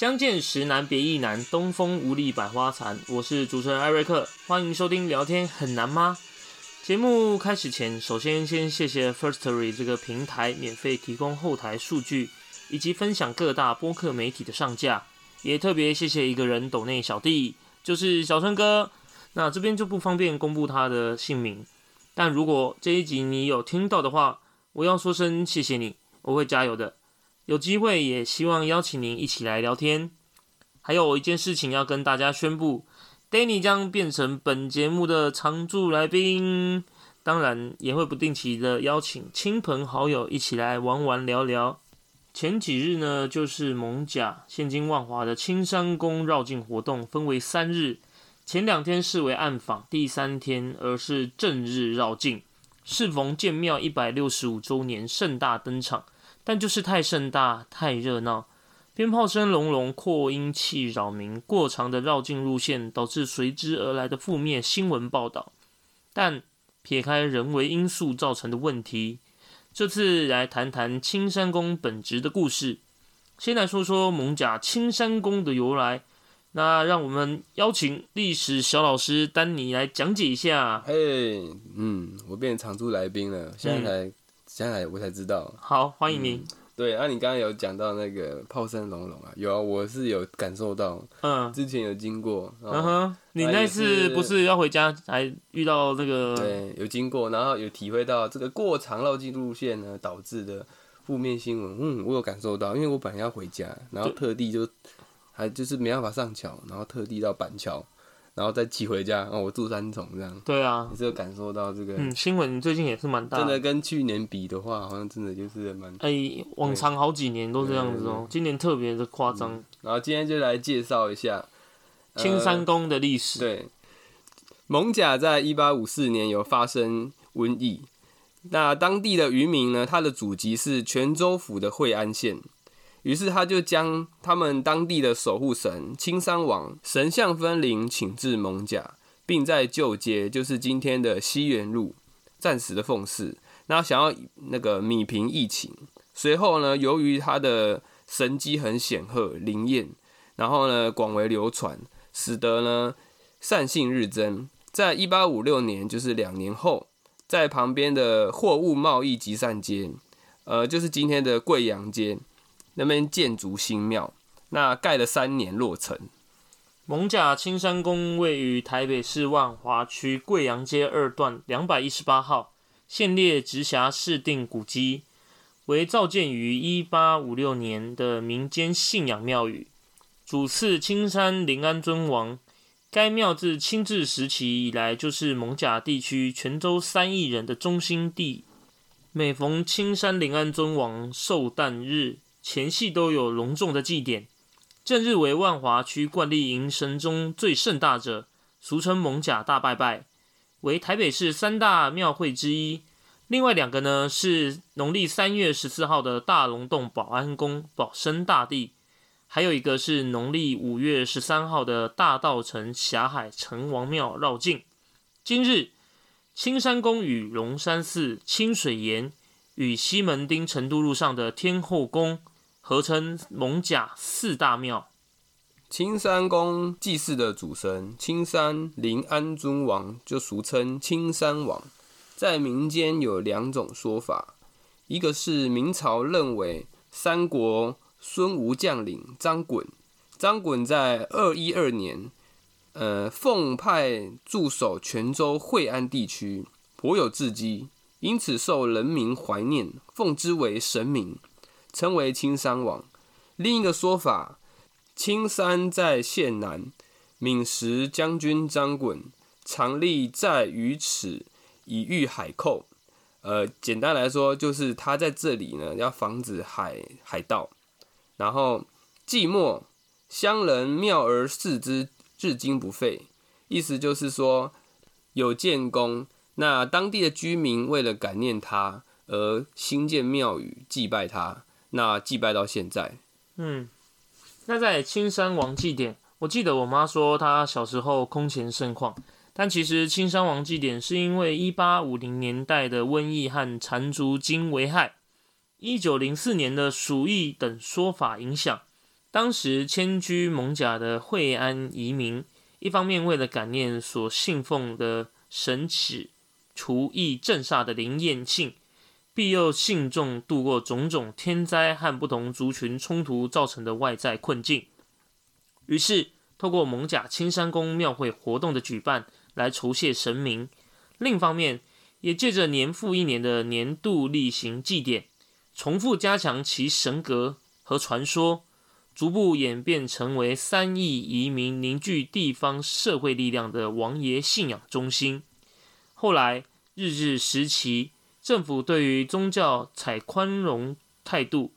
相见时难别亦难，东风无力百花残。我是主持人艾瑞克，欢迎收听聊天很难吗？节目开始前，首先先谢谢 Firstory 这个平台免费提供后台数据，以及分享各大播客媒体的上架。也特别谢谢一个人抖内小弟，就是小春哥。那这边就不方便公布他的姓名，但如果这一集你有听到的话，我要说声谢谢你，我会加油的。有机会也希望邀请您一起来聊天。还有一件事情要跟大家宣布，Danny 将变成本节目的常驻来宾，当然也会不定期的邀请亲朋好友一起来玩玩聊聊。前几日呢，就是蒙甲现今万华的青山宫绕境活动，分为三日，前两天视为暗访，第三天而是正日绕境，适逢建庙一百六十五周年盛大登场。但就是太盛大、太热闹，鞭炮声隆隆，扩音器扰民，过长的绕境路线导致随之而来的负面新闻报道。但撇开人为因素造成的问题，这次来谈谈青山宫本职的故事。先来说说蒙甲青山宫的由来。那让我们邀请历史小老师丹尼来讲解一下。嘿，嗯，我变常驻来宾了，现在才。现在我才知道，好欢迎您。对，啊，你刚刚有讲到那个炮声隆隆啊，有啊，我是有感受到，嗯，之前有经过，嗯哼，你那次不是要回家还遇到那个？对，有经过，然后有体会到这个过长绕境路线呢导致的负面新闻，嗯，我有感受到，因为我本来要回家，然后特地就还就是没办法上桥，然后特地到板桥。然后再寄回家，哦，我住三重这样。对啊，你是有感受到这个。嗯，新闻最近也是蛮大。真的跟去年比的话，好像真的就是蛮。哎，往常好几年都这样子哦，今年特别的夸张。然后今天就来介绍一下青山宫的历史。对，蒙甲在一八五四年有发生瘟疫，那当地的渔民呢，他的祖籍是泉州府的惠安县。于是他就将他们当地的守护神青山王神像分灵请至蒙甲，并在旧街，就是今天的西园路，暂时的奉祀。那想要那个米平疫情。随后呢，由于他的神迹很显赫灵验，然后呢广为流传，使得呢善信日增。在一八五六年，就是两年后，在旁边的货物贸易集散街，呃，就是今天的贵阳街。那边建筑新庙，那盖了三年落成。蒙甲青山宫位于台北市万华区贵阳街二段两百一十八号，现列直辖市定古迹，为造建于一八五六年的民间信仰庙宇，主祀青山临安尊王。该庙自清治时期以来，就是蒙甲地区泉州三亿人的中心地。每逢青山临安尊王寿诞日，前戏都有隆重的祭典，正日为万华区冠丽迎神中最盛大者，俗称蒙甲大拜拜，为台北市三大庙会之一。另外两个呢是农历三月十四号的大龙洞保安宫保生大帝，还有一个是农历五月十三号的大道城霞海城隍庙绕境。今日青山宫与龙山寺、清水岩与西门町成都路上的天后宫。合称蒙甲四大庙。青山宫祭祀的主神青山临安尊王，就俗称青山王，在民间有两种说法，一个是明朝认为三国孙吴将领张衮，张衮在二一二年，呃，奉派驻守泉州惠安地区，颇有志机，因此受人民怀念，奉之为神明。称为青山王。另一个说法，青山在县南，闽时将军张衮常立在于此，以御海寇。呃，简单来说，就是他在这里呢，要防止海海盗。然后寂寞乡人妙而视之，至今不废。意思就是说，有建功，那当地的居民为了感念他而兴建庙宇，祭拜他。那祭拜到现在，嗯，那在青山王祭典，我记得我妈说她小时候空前盛况，但其实青山王祭典是因为一八五零年代的瘟疫和缠足精危害，一九零四年的鼠疫等说法影响，当时迁居蒙甲的惠安移民，一方面为了感念所信奉的神祇除疫镇煞的灵验性，庇佑信众度过种种天灾和不同族群冲突造成的外在困境。于是，透过蒙甲青山宫庙会活动的举办，来酬谢神明；另一方面，也借着年复一年的年度例行祭典，重复加强其神格和传说。逐步演变成为三亿移民凝聚地方社会力量的王爷信仰中心。后来，日治时期，政府对于宗教采宽容态度，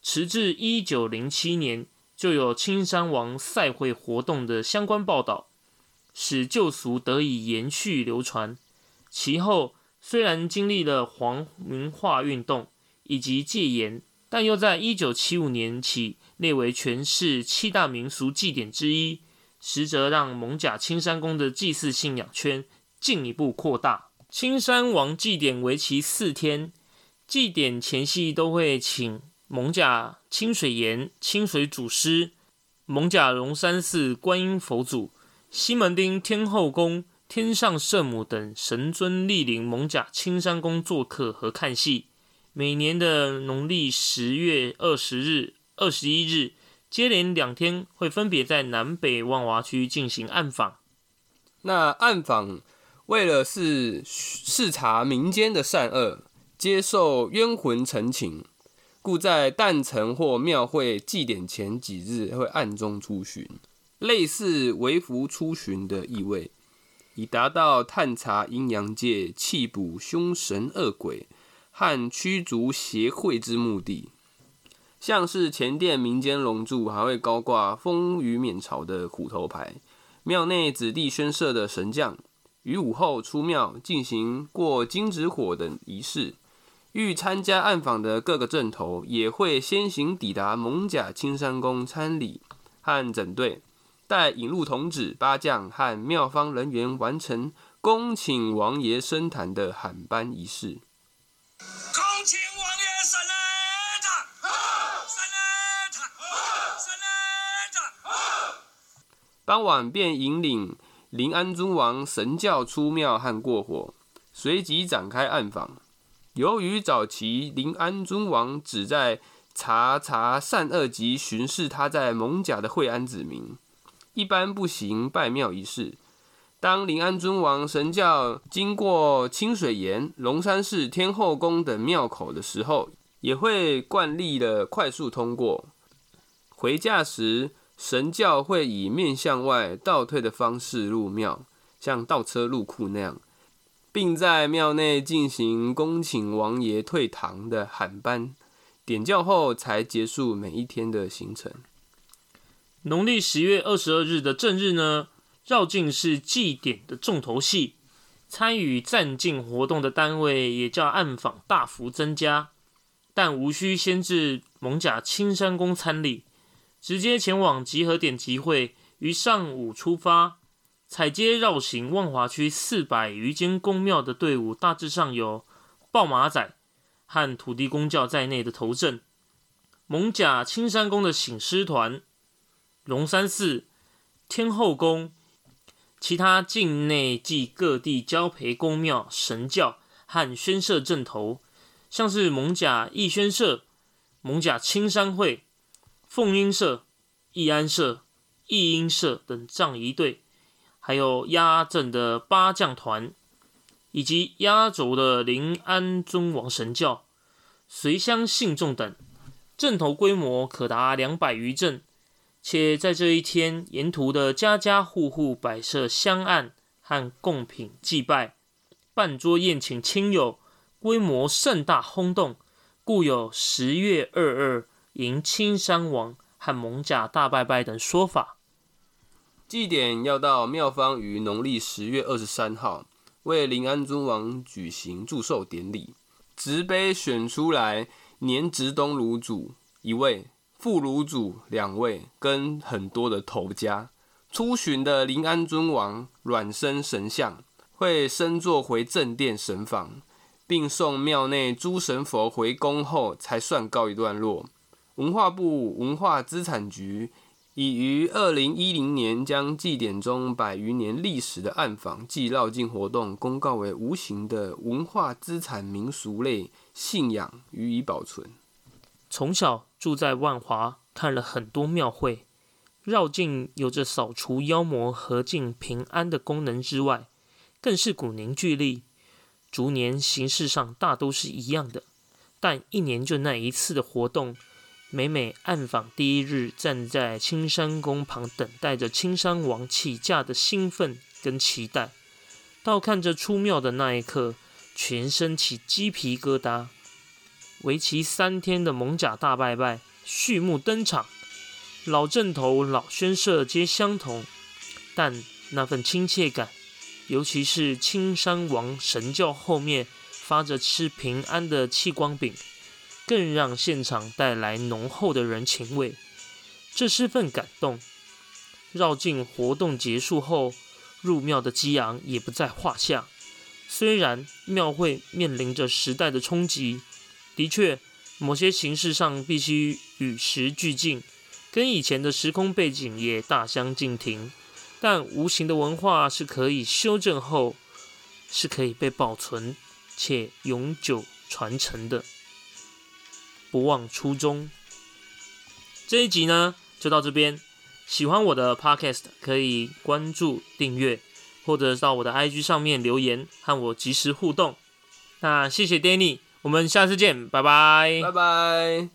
直至一九零七年，就有青山王赛会活动的相关报道，使旧俗得以延续流传。其后，虽然经历了皇民化运动以及戒严。但又在一九七五年起列为全市七大民俗祭典之一，实则让蒙甲青山宫的祭祀信仰圈进一步扩大。青山王祭典为期四天，祭典前夕都会请蒙甲清水岩清水祖师、蒙甲龙山寺观音佛祖、西门町天后宫天上圣母等神尊莅临蒙甲青山宫做客和看戏。每年的农历十月二十日、二十一日，接连两天会分别在南北万华区进行暗访。那暗访为了是视察民间的善恶，接受冤魂陈情，故在诞辰或庙会祭典前几日会暗中出巡，类似微服出巡的意味，以达到探查阴阳界、弃捕凶神恶鬼。和驱逐邪会之目的，像是前殿民间龙柱还会高挂风雨免朝的虎头牌，庙内子弟宣社的神将于午后出庙进行过金纸火等仪式，欲参加暗访的各个镇头也会先行抵达蒙甲青山宫参礼和整队，待引路童子八将和庙方人员完成恭请王爷升坛的喊班仪式。恭请王爷审他，审他，审他。傍晚便引领临安尊王神教出庙和过火，随即展开暗访。由于早期临安尊王只在查查善恶及巡视他在蒙甲的惠安子民，一般不行拜庙仪式。当临安尊王神教经过清水岩、龙山寺、天后宫等庙口的时候，也会惯例的快速通过。回驾时，神教会以面向外倒退的方式入庙，像倒车入库那样，并在庙内进行恭请王爷退堂的喊班点教后，才结束每一天的行程。农历十月二十二日的正日呢？绕境是祭典的重头戏，参与站境活动的单位也叫暗访大幅增加，但无需先至蒙甲青山宫参礼，直接前往集合点集会，于上午出发，踩街绕行万华区四百余间公庙的队伍，大致上有报马仔和土地公教在内的头阵，蒙甲青山宫的醒狮团、龙山寺、天后宫。其他境内及各地交陪公庙、神教和宣社阵头，像是蒙甲义宣社、蒙甲青山会、凤英社、义安社、义英社等葬仪队，还有压阵的八将团，以及压轴的临安尊王神教、随乡信众等，阵头规模可达两百余阵。且在这一天，沿途的家家户户摆设香案和贡品祭拜，办桌宴请亲友，规模盛大轰动，故有十月二二迎亲山王和蒙甲大拜拜等说法。祭典要到庙方于农历十月二十三号为临安尊王举行祝寿典礼，执碑选出来年值东炉主一位。副炉主两位跟很多的头家出巡的临安尊王软身神像会升座回正殿神房，并送庙内诸神佛回宫后才算告一段落。文化部文化资产局已于二零一零年将祭典中百余年历史的暗访暨绕境活动公告为无形的文化资产民俗类信仰予以保存。从小住在万华，看了很多庙会，绕境有着扫除妖魔、和境平安的功能之外，更是股凝聚力。逐年形式上大都是一样的，但一年就那一次的活动。每每暗访第一日，站在青山宫旁等待着青山王起驾的兴奋跟期待，到看着出庙的那一刻，全身起鸡皮疙瘩。为期三天的蒙甲大拜拜序幕登场，老正头、老宣社皆相同，但那份亲切感，尤其是青山王神教后面发着吃平安的气光饼。更让现场带来浓厚的人情味，这是份感动。绕境活动结束后，入庙的激昂也不在话下。虽然庙会面临着时代的冲击，的确，某些形式上必须与时俱进，跟以前的时空背景也大相径庭，但无形的文化是可以修正后，是可以被保存且永久传承的。不忘初衷。这一集呢，就到这边。喜欢我的 Podcast，可以关注、订阅，或者到我的 IG 上面留言和我及时互动。那谢谢 Danny，我们下次见，拜拜，拜拜。